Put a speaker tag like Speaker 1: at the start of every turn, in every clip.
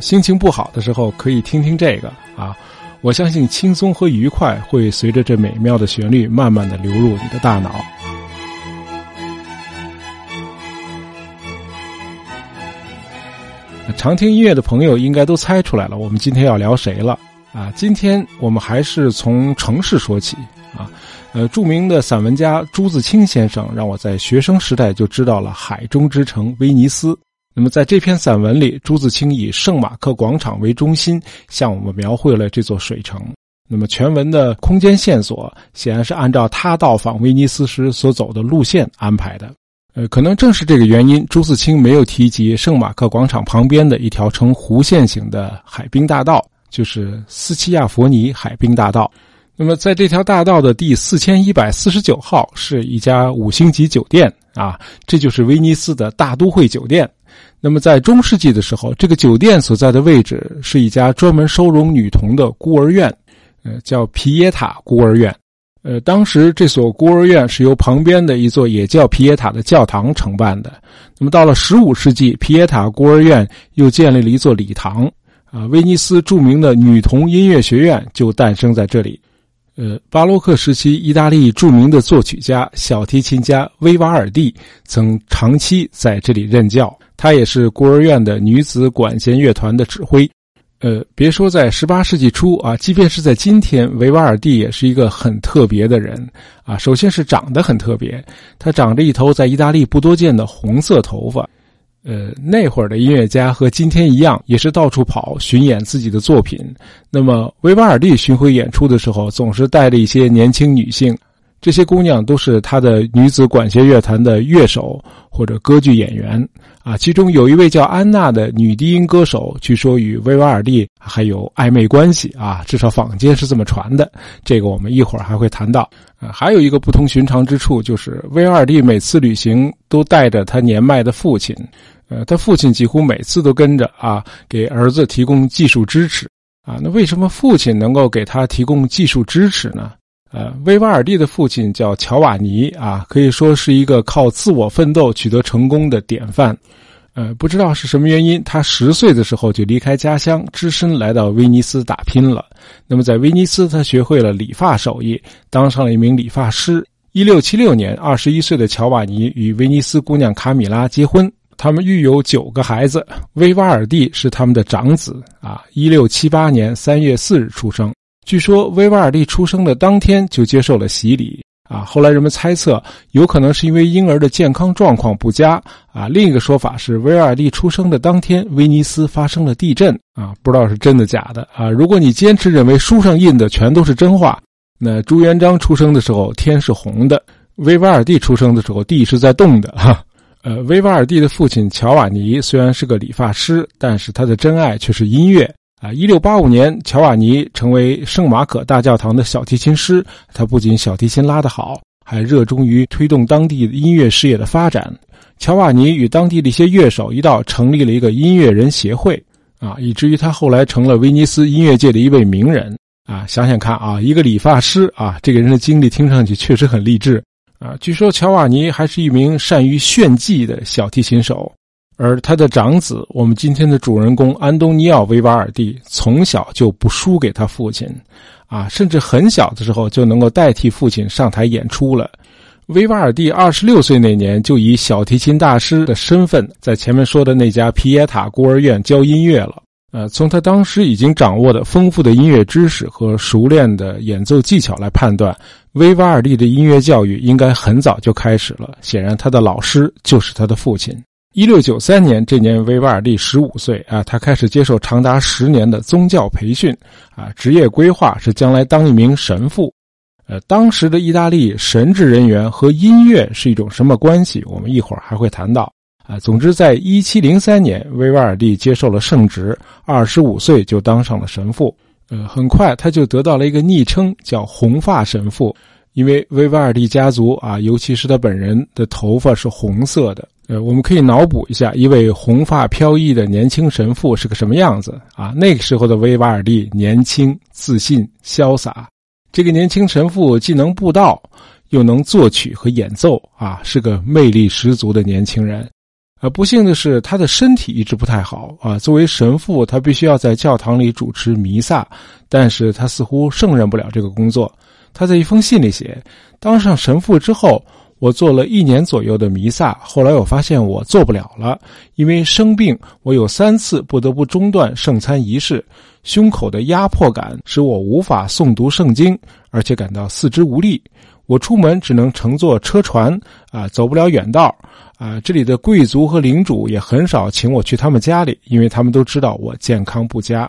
Speaker 1: 心情不好的时候可以听听这个啊，我相信轻松和愉快会随着这美妙的旋律慢慢的流入你的大脑。常听音乐的朋友应该都猜出来了，我们今天要聊谁了啊？今天我们还是从城市说起啊。呃，著名的散文家朱自清先生让我在学生时代就知道了海中之城威尼斯。那么在这篇散文里，朱自清以圣马克广场为中心，向我们描绘了这座水城。那么全文的空间线索显然是按照他到访威尼斯时所走的路线安排的。呃，可能正是这个原因，朱自清没有提及圣马克广场旁边的一条呈弧线型的海滨大道，就是斯奇亚佛尼海滨大道。那么，在这条大道的第四千一百四十九号是一家五星级酒店啊，这就是威尼斯的大都会酒店。那么，在中世纪的时候，这个酒店所在的位置是一家专门收容女童的孤儿院，呃，叫皮耶塔孤儿院。呃，当时这所孤儿院是由旁边的一座也叫皮耶塔的教堂承办的。那么到了十五世纪，皮耶塔孤儿院又建立了一座礼堂，啊，威尼斯著名的女童音乐学院就诞生在这里。呃，巴洛克时期，意大利著名的作曲家、小提琴家威瓦尔第曾长期在这里任教，他也是孤儿院的女子管弦乐团的指挥。呃，别说在十八世纪初啊，即便是在今天，维瓦尔第也是一个很特别的人啊。首先是长得很特别，他长着一头在意大利不多见的红色头发。呃，那会儿的音乐家和今天一样，也是到处跑巡演自己的作品。那么维瓦尔第巡回演出的时候，总是带着一些年轻女性。这些姑娘都是他的女子管弦乐团的乐手或者歌剧演员啊，其中有一位叫安娜的女低音歌手，据说与维瓦尔第还有暧昧关系啊，至少坊间是这么传的。这个我们一会儿还会谈到啊。还有一个不同寻常之处，就是维瓦尔第每次旅行都带着他年迈的父亲，呃，他父亲几乎每次都跟着啊，给儿子提供技术支持啊。那为什么父亲能够给他提供技术支持呢？呃，威瓦尔第的父亲叫乔瓦尼啊，可以说是一个靠自我奋斗取得成功的典范。呃，不知道是什么原因，他十岁的时候就离开家乡，只身来到威尼斯打拼了。那么在威尼斯，他学会了理发手艺，当上了一名理发师。一六七六年，二十一岁的乔瓦尼与威尼斯姑娘卡米拉结婚，他们育有九个孩子。威瓦尔第是他们的长子啊。一六七八年三月四日出生。据说威瓦尔第出生的当天就接受了洗礼啊！后来人们猜测，有可能是因为婴儿的健康状况不佳啊。另一个说法是，威瓦尔第出生的当天，威尼斯发生了地震啊！不知道是真的假的啊！如果你坚持认为书上印的全都是真话，那朱元璋出生的时候天是红的，威瓦尔第出生的时候地是在动的哈。呃，维瓦尔第的父亲乔瓦尼虽然是个理发师，但是他的真爱却是音乐。啊，一六八五年，乔瓦尼成为圣马可大教堂的小提琴师。他不仅小提琴拉得好，还热衷于推动当地音乐事业的发展。乔瓦尼与当地的一些乐手一道成立了一个音乐人协会，啊，以至于他后来成了威尼斯音乐界的一位名人。啊，想想看啊，一个理发师啊，这个人的经历听上去确实很励志。啊，据说乔瓦尼还是一名善于炫技的小提琴手。而他的长子，我们今天的主人公安东尼奥·维瓦尔第，从小就不输给他父亲，啊，甚至很小的时候就能够代替父亲上台演出了。维瓦尔第二十六岁那年，就以小提琴大师的身份，在前面说的那家皮耶塔孤儿院教音乐了。呃，从他当时已经掌握的丰富的音乐知识和熟练的演奏技巧来判断，维瓦尔第的音乐教育应该很早就开始了。显然，他的老师就是他的父亲。一六九三年，这年维瓦尔第十五岁啊，他开始接受长达十年的宗教培训，啊，职业规划是将来当一名神父。呃，当时的意大利神职人员和音乐是一种什么关系？我们一会儿还会谈到。啊，总之，在一七零三年，维瓦尔第接受了圣职，二十五岁就当上了神父。呃，很快他就得到了一个昵称，叫“红发神父”，因为维瓦尔第家族啊，尤其是他本人的头发是红色的。呃，我们可以脑补一下，一位红发飘逸的年轻神父是个什么样子啊？那个时候的维瓦尔第年轻、自信、潇洒。这个年轻神父既能布道，又能作曲和演奏啊，是个魅力十足的年轻人。而不幸的是，他的身体一直不太好啊。作为神父，他必须要在教堂里主持弥撒，但是他似乎胜任不了这个工作。他在一封信里写：“当上神父之后，我做了一年左右的弥撒，后来我发现我做不了了，因为生病，我有三次不得不中断圣餐仪式。胸口的压迫感使我无法诵读圣经，而且感到四肢无力。我出门只能乘坐车船，啊，走不了远道。”啊，这里的贵族和领主也很少请我去他们家里，因为他们都知道我健康不佳。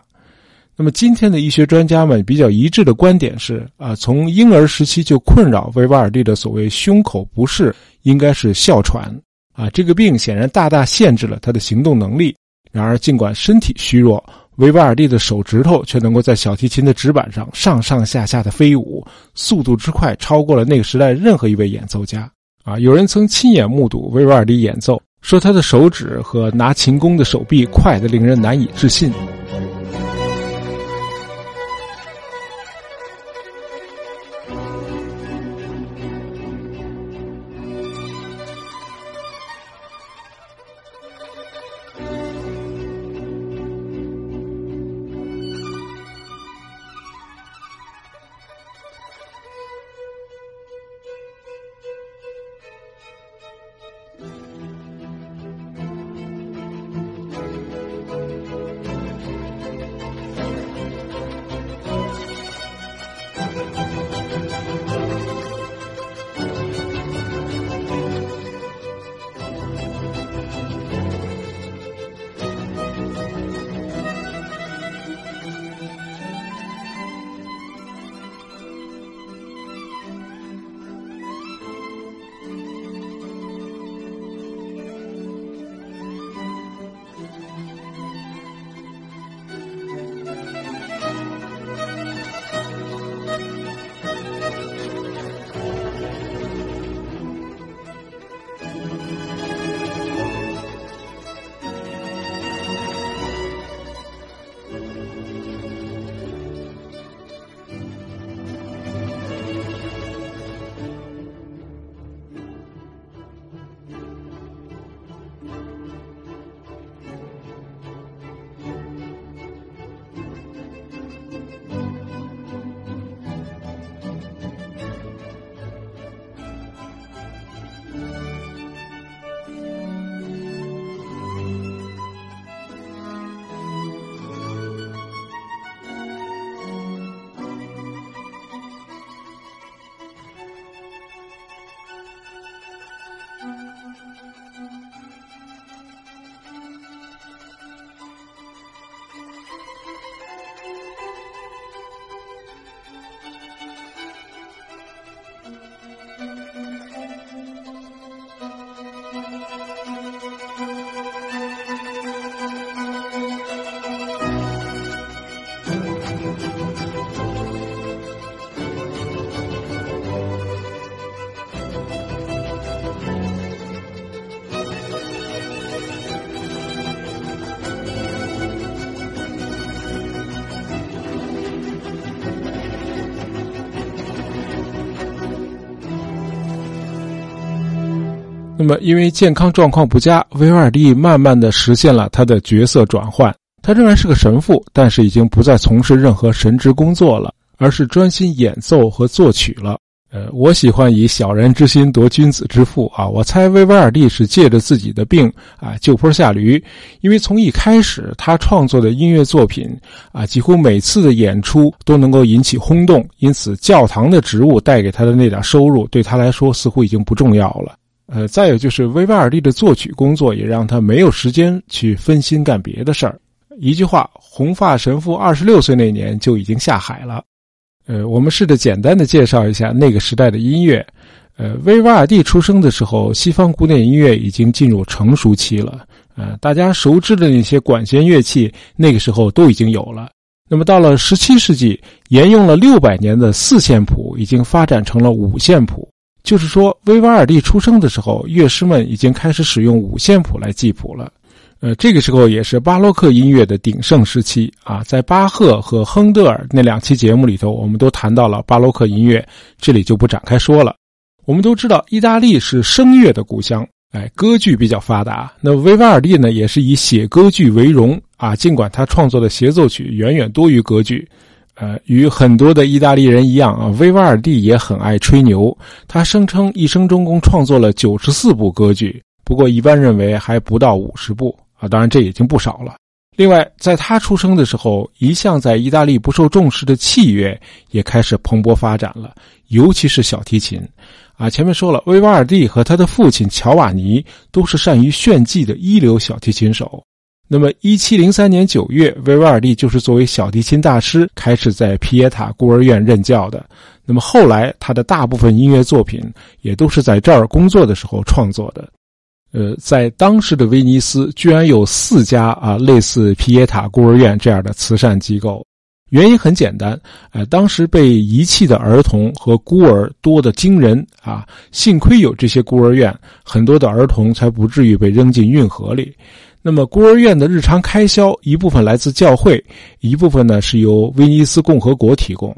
Speaker 1: 那么，今天的医学专家们比较一致的观点是：啊，从婴儿时期就困扰维瓦尔第的所谓胸口不适，应该是哮喘。啊，这个病显然大大限制了他的行动能力。然而，尽管身体虚弱，维瓦尔第的手指头却能够在小提琴的指板上上上下下的飞舞，速度之快，超过了那个时代任何一位演奏家。啊，有人曾亲眼目睹维瓦尔第演奏，说他的手指和拿琴弓的手臂快得令人难以置信。那么，因为健康状况不佳，维瓦尔第慢慢的实现了他的角色转换。他仍然是个神父，但是已经不再从事任何神职工作了，而是专心演奏和作曲了。呃，我喜欢以小人之心夺君子之腹啊！我猜维瓦尔第是借着自己的病啊就坡下驴，因为从一开始他创作的音乐作品啊，几乎每次的演出都能够引起轰动，因此教堂的职务带给他的那点收入对他来说似乎已经不重要了。呃，再有就是维瓦尔第的作曲工作也让他没有时间去分心干别的事儿。一句话，红发神父二十六岁那年就已经下海了。呃，我们试着简单的介绍一下那个时代的音乐。呃，维瓦尔第出生的时候，西方古典音乐已经进入成熟期了。呃，大家熟知的那些管弦乐器，那个时候都已经有了。那么到了十七世纪，沿用了六百年的四线谱已经发展成了五线谱。就是说，维瓦尔第出生的时候，乐师们已经开始使用五线谱来记谱了。呃，这个时候也是巴洛克音乐的鼎盛时期啊。在巴赫和亨德尔那两期节目里头，我们都谈到了巴洛克音乐，这里就不展开说了。我们都知道，意大利是声乐的故乡哎，歌剧比较发达。那维瓦尔第呢，也是以写歌剧为荣啊。尽管他创作的协奏曲远远多于歌剧，呃，与很多的意大利人一样啊，维瓦尔第也很爱吹牛。他声称一生中共创作了九十四部歌剧，不过一般认为还不到五十部啊。当然，这已经不少了。另外，在他出生的时候，一向在意大利不受重视的器乐也开始蓬勃发展了，尤其是小提琴。啊，前面说了，维瓦尔第和他的父亲乔瓦尼都是善于炫技的一流小提琴手。那么，一七零三年九月，维瓦尔第就是作为小提琴大师开始在皮耶塔孤儿院任教的。那么后来，他的大部分音乐作品也都是在这儿工作的时候创作的。呃，在当时的威尼斯，居然有四家啊类似皮耶塔孤儿院这样的慈善机构。原因很简单，呃，当时被遗弃的儿童和孤儿多得惊人啊！幸亏有这些孤儿院，很多的儿童才不至于被扔进运河里。那么，孤儿院的日常开销一部分来自教会，一部分呢是由威尼斯共和国提供。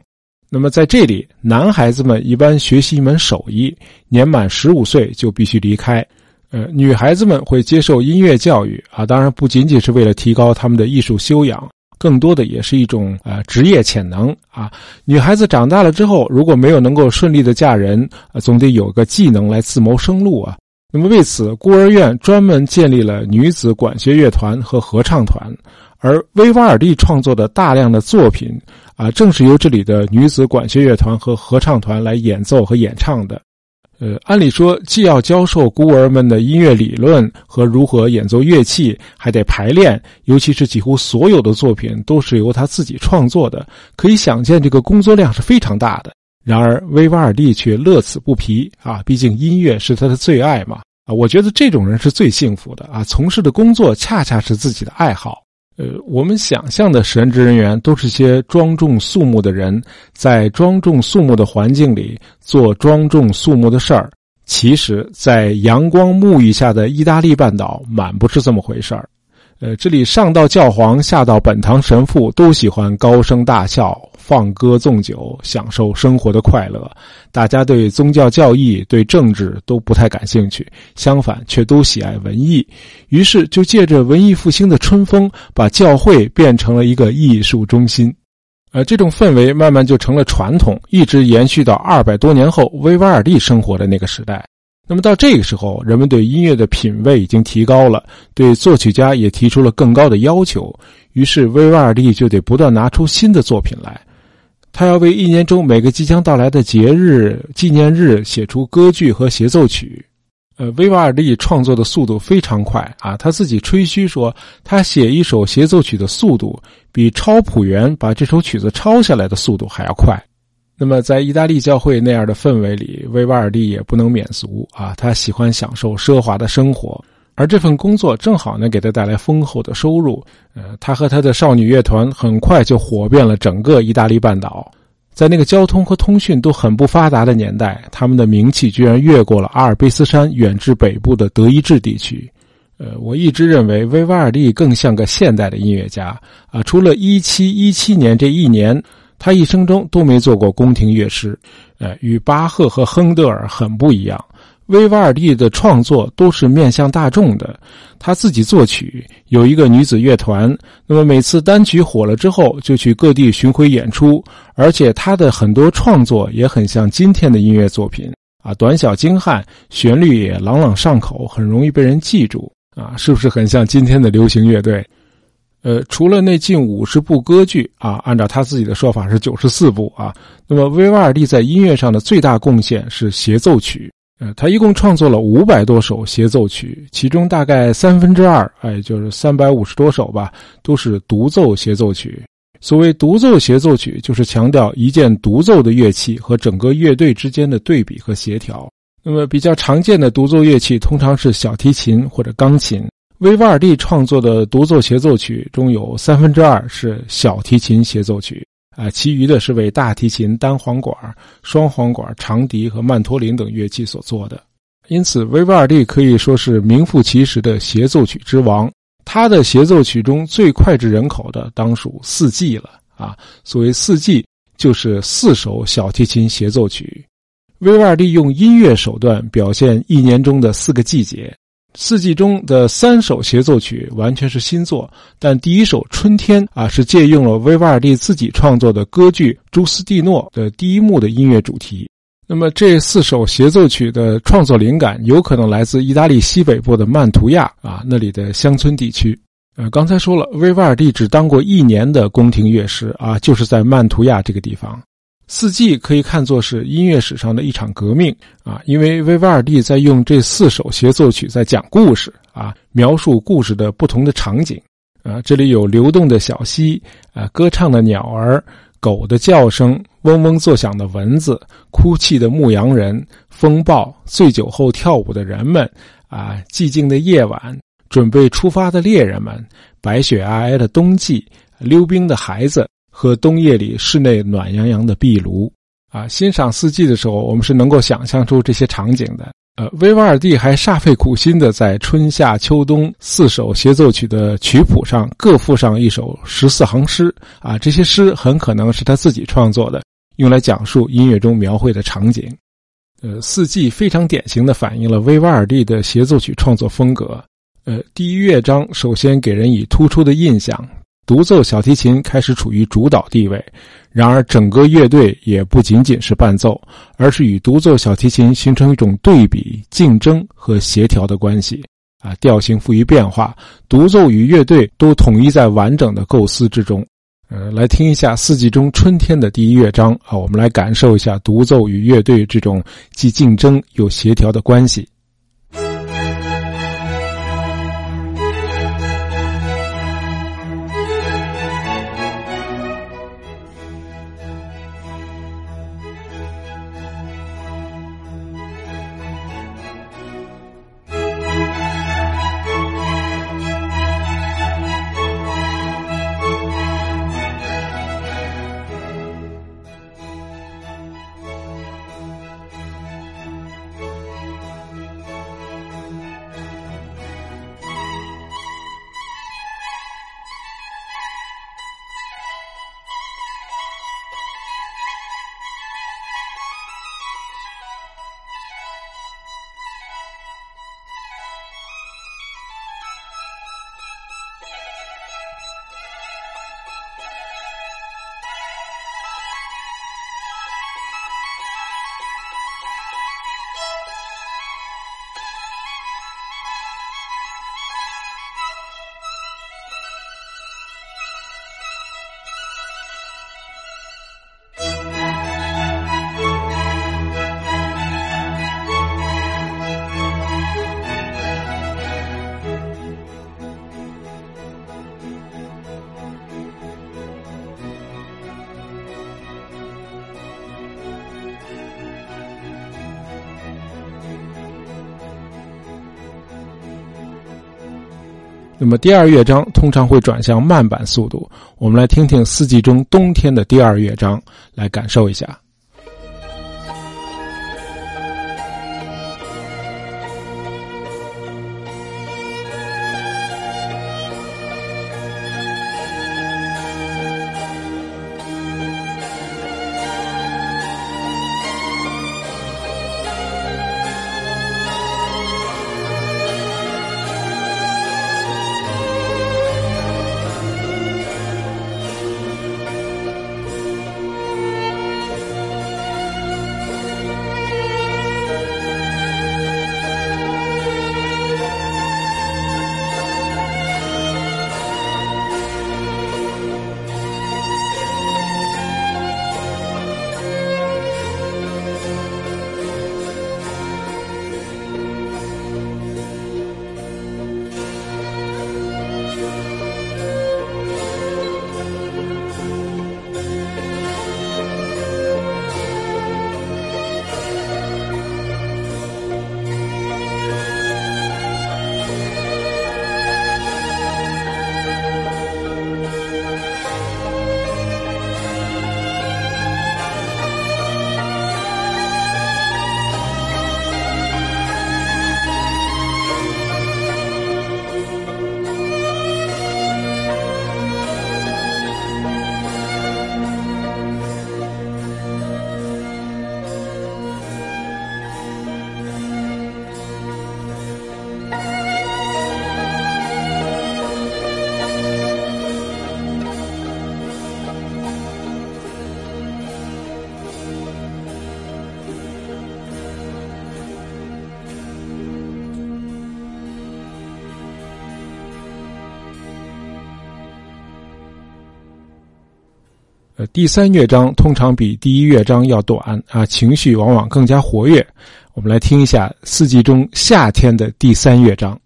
Speaker 1: 那么，在这里，男孩子们一般学习一门手艺，年满十五岁就必须离开；呃，女孩子们会接受音乐教育啊，当然不仅仅是为了提高他们的艺术修养。更多的也是一种呃职业潜能啊，女孩子长大了之后，如果没有能够顺利的嫁人，总得有个技能来自谋生路啊。那么为此，孤儿院专门建立了女子管弦乐团和合唱团，而威瓦尔第创作的大量的作品啊，正是由这里的女子管弦乐团和合唱团来演奏和演唱的。呃，按理说，既要教授孤儿们的音乐理论和如何演奏乐器，还得排练，尤其是几乎所有的作品都是由他自己创作的，可以想见这个工作量是非常大的。然而，威瓦尔第却乐此不疲啊，毕竟音乐是他的最爱嘛啊，我觉得这种人是最幸福的啊，从事的工作恰恰是自己的爱好。呃，我们想象的神职人员都是些庄重肃穆的人，在庄重肃穆的环境里做庄重肃穆的事儿。其实，在阳光沐浴下的意大利半岛，满不是这么回事儿。呃，这里上到教皇，下到本堂神父，都喜欢高声大笑、放歌纵酒，享受生活的快乐。大家对宗教教义、对政治都不太感兴趣，相反却都喜爱文艺。于是就借着文艺复兴的春风，把教会变成了一个艺术中心。呃，这种氛围慢慢就成了传统，一直延续到二百多年后维瓦尔第生活的那个时代。那么到这个时候，人们对音乐的品味已经提高了，对作曲家也提出了更高的要求。于是，威瓦尔第就得不断拿出新的作品来。他要为一年中每个即将到来的节日、纪念日写出歌剧和协奏曲。呃，威瓦尔第创作的速度非常快啊，他自己吹嘘说，他写一首协奏曲的速度比抄谱员把这首曲子抄下来的速度还要快。那么，在意大利教会那样的氛围里，维瓦尔第也不能免俗啊。他喜欢享受奢华的生活，而这份工作正好能给他带来丰厚的收入。呃，他和他的少女乐团很快就火遍了整个意大利半岛。在那个交通和通讯都很不发达的年代，他们的名气居然越过了阿尔卑斯山，远至北部的德意志地区。呃，我一直认为维瓦尔第更像个现代的音乐家啊。除了一七一七年这一年。他一生中都没做过宫廷乐师，呃，与巴赫和亨德尔很不一样。威瓦尔第的创作都是面向大众的，他自己作曲，有一个女子乐团。那么每次单曲火了之后，就去各地巡回演出。而且他的很多创作也很像今天的音乐作品啊，短小精悍，旋律也朗朗上口，很容易被人记住啊，是不是很像今天的流行乐队？呃，除了那近五十部歌剧啊，按照他自己的说法是九十四部啊。那么，维瓦尔第在音乐上的最大贡献是协奏曲。呃，他一共创作了五百多首协奏曲，其中大概三分之二，哎，就是三百五十多首吧，都是独奏协奏曲。所谓独奏协奏曲，就是强调一件独奏的乐器和整个乐队之间的对比和协调。那么，比较常见的独奏乐器通常是小提琴或者钢琴。威瓦尔第创作的独奏协奏曲中有三分之二是小提琴协奏曲，啊，其余的是为大提琴、单簧管、双簧管、长笛和曼托林等乐器所做的。因此，威瓦尔第可以说是名副其实的协奏曲之王。他的协奏曲中最脍炙人口的当属《四季》了，啊，所谓《四季》就是四首小提琴协奏曲。威瓦尔第用音乐手段表现一年中的四个季节。四季中的三首协奏曲完全是新作，但第一首《春天》啊是借用了维瓦尔第自己创作的歌剧《朱斯蒂诺》的第一幕的音乐主题。那么这四首协奏曲的创作灵感有可能来自意大利西北部的曼图亚啊那里的乡村地区。呃，刚才说了，维瓦尔第只当过一年的宫廷乐师啊，就是在曼图亚这个地方。四季可以看作是音乐史上的一场革命啊，因为维瓦尔第在用这四首协奏曲在讲故事啊，描述故事的不同的场景啊。这里有流动的小溪啊，歌唱的鸟儿，狗的叫声，嗡嗡作响的蚊子，哭泣的牧羊人，风暴，醉酒后跳舞的人们啊，寂静的夜晚，准备出发的猎人们，白雪皑皑的冬季，溜冰的孩子。和冬夜里室内暖洋洋的壁炉，啊，欣赏四季的时候，我们是能够想象出这些场景的。呃，维瓦尔第还煞费苦心的在春夏秋冬四首协奏曲的曲谱上各附上一首十四行诗，啊，这些诗很可能是他自己创作的，用来讲述音乐中描绘的场景。呃，四季非常典型的反映了维瓦尔第的协奏曲创作风格。呃，第一乐章首先给人以突出的印象。独奏小提琴开始处于主导地位，然而整个乐队也不仅仅是伴奏，而是与独奏小提琴形成一种对比、竞争和协调的关系。啊，调性富于变化，独奏与乐队都统一在完整的构思之中。呃，来听一下四季中春天的第一乐章啊，我们来感受一下独奏与乐队这种既竞争又协调的关系。那么第二乐章通常会转向慢板速度，我们来听听四季中冬天的第二乐章，来感受一下。第三乐章通常比第一乐章要短啊，情绪往往更加活跃。我们来听一下四季中夏天的第三乐章。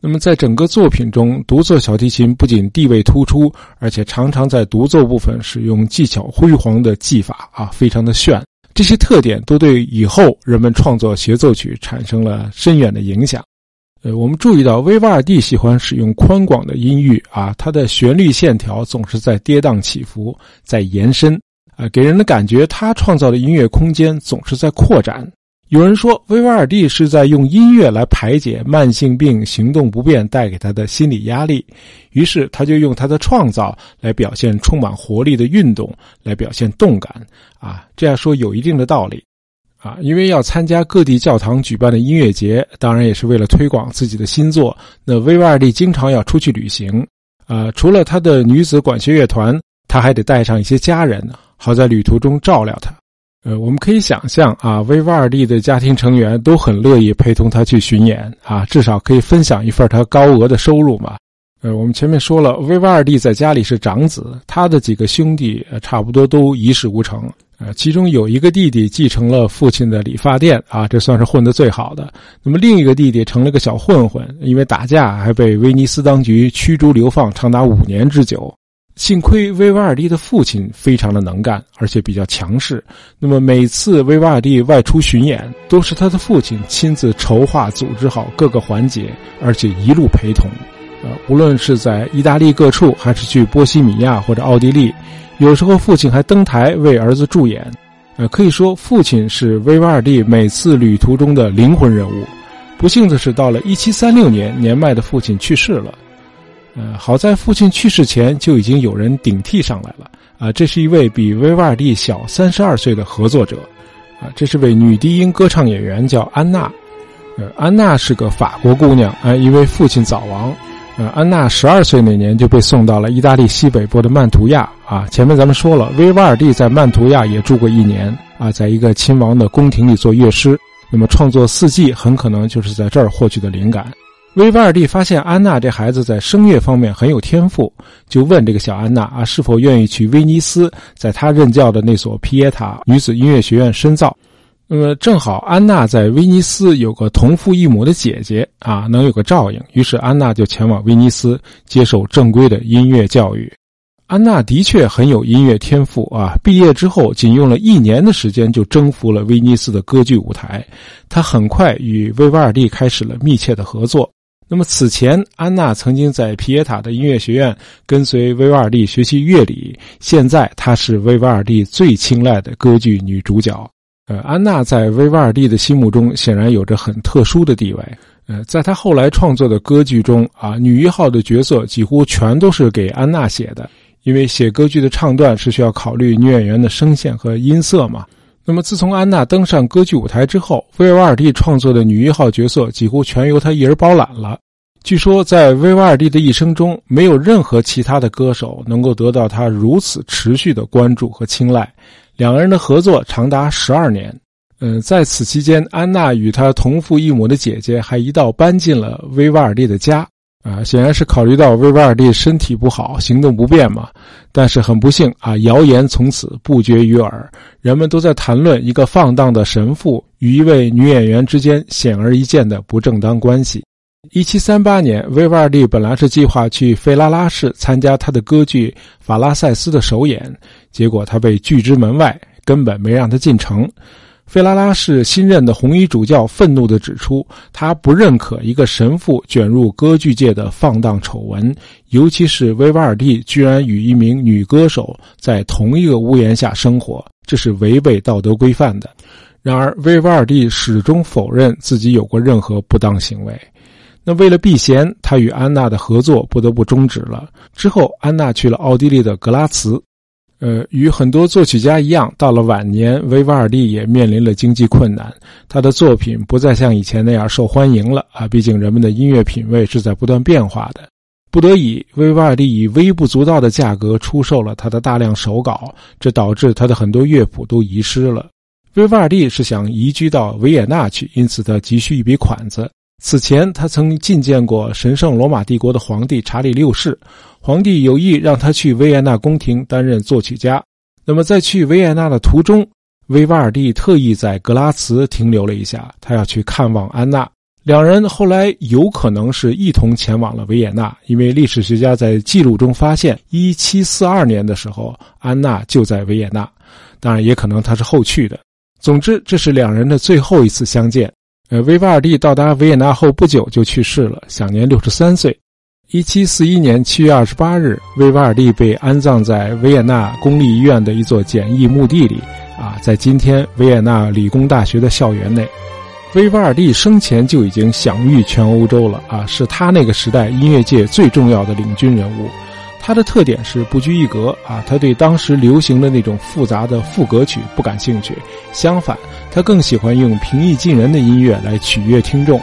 Speaker 1: 那么，在整个作品中，独奏小提琴不仅地位突出，而且常常在独奏部分使用技巧辉煌的技法啊，非常的炫。这些特点都对以后人们创作协奏曲产生了深远的影响。呃，我们注意到，威瓦尔第喜欢使用宽广的音域啊，它的旋律线条总是在跌宕起伏，在延伸啊，给人的感觉，他创造的音乐空间总是在扩展。有人说，维瓦尔第是在用音乐来排解慢性病行动不便带给他的心理压力，于是他就用他的创造来表现充满活力的运动，来表现动感。啊，这样说有一定的道理。啊，因为要参加各地教堂举办的音乐节，当然也是为了推广自己的新作。那维瓦尔第经常要出去旅行。啊，除了他的女子管弦乐团，他还得带上一些家人，好在旅途中照料他。呃，我们可以想象啊，维瓦尔第的家庭成员都很乐意陪同他去巡演啊，至少可以分享一份他高额的收入嘛。呃，我们前面说了，维瓦尔第在家里是长子，他的几个兄弟差不多都一事无成。呃，其中有一个弟弟继承了父亲的理发店啊，这算是混得最好的。那么另一个弟弟成了个小混混，因为打架还被威尼斯当局驱逐流放长达五年之久。幸亏维瓦尔第的父亲非常的能干，而且比较强势。那么每次维瓦尔第外出巡演，都是他的父亲亲自筹划、组织好各个环节，而且一路陪同。呃，无论是在意大利各处，还是去波西米亚或者奥地利，有时候父亲还登台为儿子助演。呃，可以说父亲是维瓦尔第每次旅途中的灵魂人物。不幸的是，到了1736年，年迈的父亲去世了。呃，好在父亲去世前就已经有人顶替上来了啊！这是一位比威瓦尔第小三十二岁的合作者，啊，这是位女低音歌唱演员，叫安娜。呃，安娜是个法国姑娘啊，因为父亲早亡，呃，安娜十二岁那年就被送到了意大利西北部的曼图亚啊。前面咱们说了，维瓦尔第在曼图亚也住过一年啊，在一个亲王的宫廷里做乐师。那么创作《四季》很可能就是在这儿获取的灵感。维瓦尔第发现安娜这孩子在声乐方面很有天赋，就问这个小安娜啊，是否愿意去威尼斯，在他任教的那所皮耶塔女子音乐学院深造。那么正好安娜在威尼斯有个同父异母的姐姐啊，能有个照应，于是安娜就前往威尼斯接受正规的音乐教育。安娜的确很有音乐天赋啊，毕业之后仅用了一年的时间就征服了威尼斯的歌剧舞台。她很快与维瓦尔第开始了密切的合作。那么此前，安娜曾经在皮耶塔的音乐学院跟随维瓦尔第学习乐理，现在她是维瓦尔第最青睐的歌剧女主角。呃，安娜在维瓦尔第的心目中显然有着很特殊的地位。呃，在他后来创作的歌剧中啊，女一号的角色几乎全都是给安娜写的，因为写歌剧的唱段是需要考虑女演员的声线和音色嘛。那么，自从安娜登上歌剧舞台之后，维瓦尔第创作的女一号角色几乎全由她一人包揽了。据说，在维瓦尔第的一生中，没有任何其他的歌手能够得到他如此持续的关注和青睐。两个人的合作长达十二年，嗯，在此期间，安娜与她同父异母的姐姐还一道搬进了维瓦尔第的家，啊，显然是考虑到维瓦尔第身体不好，行动不便嘛。但是很不幸啊，谣言从此不绝于耳，人们都在谈论一个放荡的神父与一位女演员之间显而易见的不正当关系。一七三八年，维瓦尔第本来是计划去费拉拉市参加他的歌剧《法拉塞斯》的首演，结果他被拒之门外，根本没让他进城。费拉拉是新任的红衣主教愤怒地指出，他不认可一个神父卷入歌剧界的放荡丑闻，尤其是维瓦尔第居然与一名女歌手在同一个屋檐下生活，这是违背道德规范的。然而，维瓦尔第始终否认自己有过任何不当行为。那为了避嫌，他与安娜的合作不得不终止了。之后，安娜去了奥地利的格拉茨。呃，与很多作曲家一样，到了晚年，维瓦尔第也面临了经济困难，他的作品不再像以前那样受欢迎了啊！毕竟人们的音乐品味是在不断变化的。不得已，维瓦尔第以微不足道的价格出售了他的大量手稿，这导致他的很多乐谱都遗失了。维瓦尔第是想移居到维也纳去，因此他急需一笔款子。此前，他曾觐见过神圣罗马帝国的皇帝查理六世，皇帝有意让他去维也纳宫廷担任作曲家。那么，在去维也纳的途中，维瓦尔第特意在格拉茨停留了一下，他要去看望安娜。两人后来有可能是一同前往了维也纳，因为历史学家在记录中发现，1742年的时候，安娜就在维也纳。当然，也可能他是后去的。总之，这是两人的最后一次相见。呃，维瓦尔第到达维也纳后不久就去世了，享年六十三岁。一七四一年七月二十八日，维瓦尔第被安葬在维也纳公立医院的一座简易墓地里，啊，在今天维也纳理工大学的校园内。维瓦尔第生前就已经享誉全欧洲了，啊，是他那个时代音乐界最重要的领军人物。他的特点是不拘一格啊，他对当时流行的那种复杂的副歌曲不感兴趣，相反，他更喜欢用平易近人的音乐来取悦听众。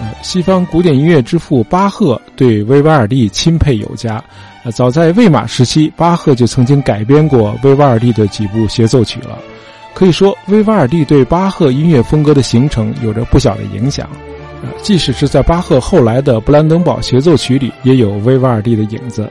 Speaker 1: 呃，西方古典音乐之父巴赫对维瓦尔第钦佩有加，呃，早在魏玛时期，巴赫就曾经改编过维瓦尔第的几部协奏曲了。可以说，维瓦尔第对巴赫音乐风格的形成有着不小的影响。即使是在巴赫后来的布兰登堡协奏曲里，也有维瓦尔第的影子。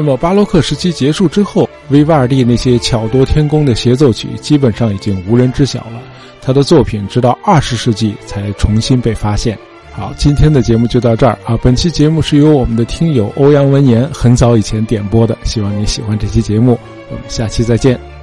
Speaker 1: 那么，巴洛克时期结束之后，维瓦尔第那些巧夺天工的协奏曲基本上已经无人知晓了。他的作品直到二十世纪才重新被发现。好，今天的节目就到这儿啊！本期节目是由我们的听友欧阳文言很早以前点播的，希望你喜欢这期节目。我们下期再见。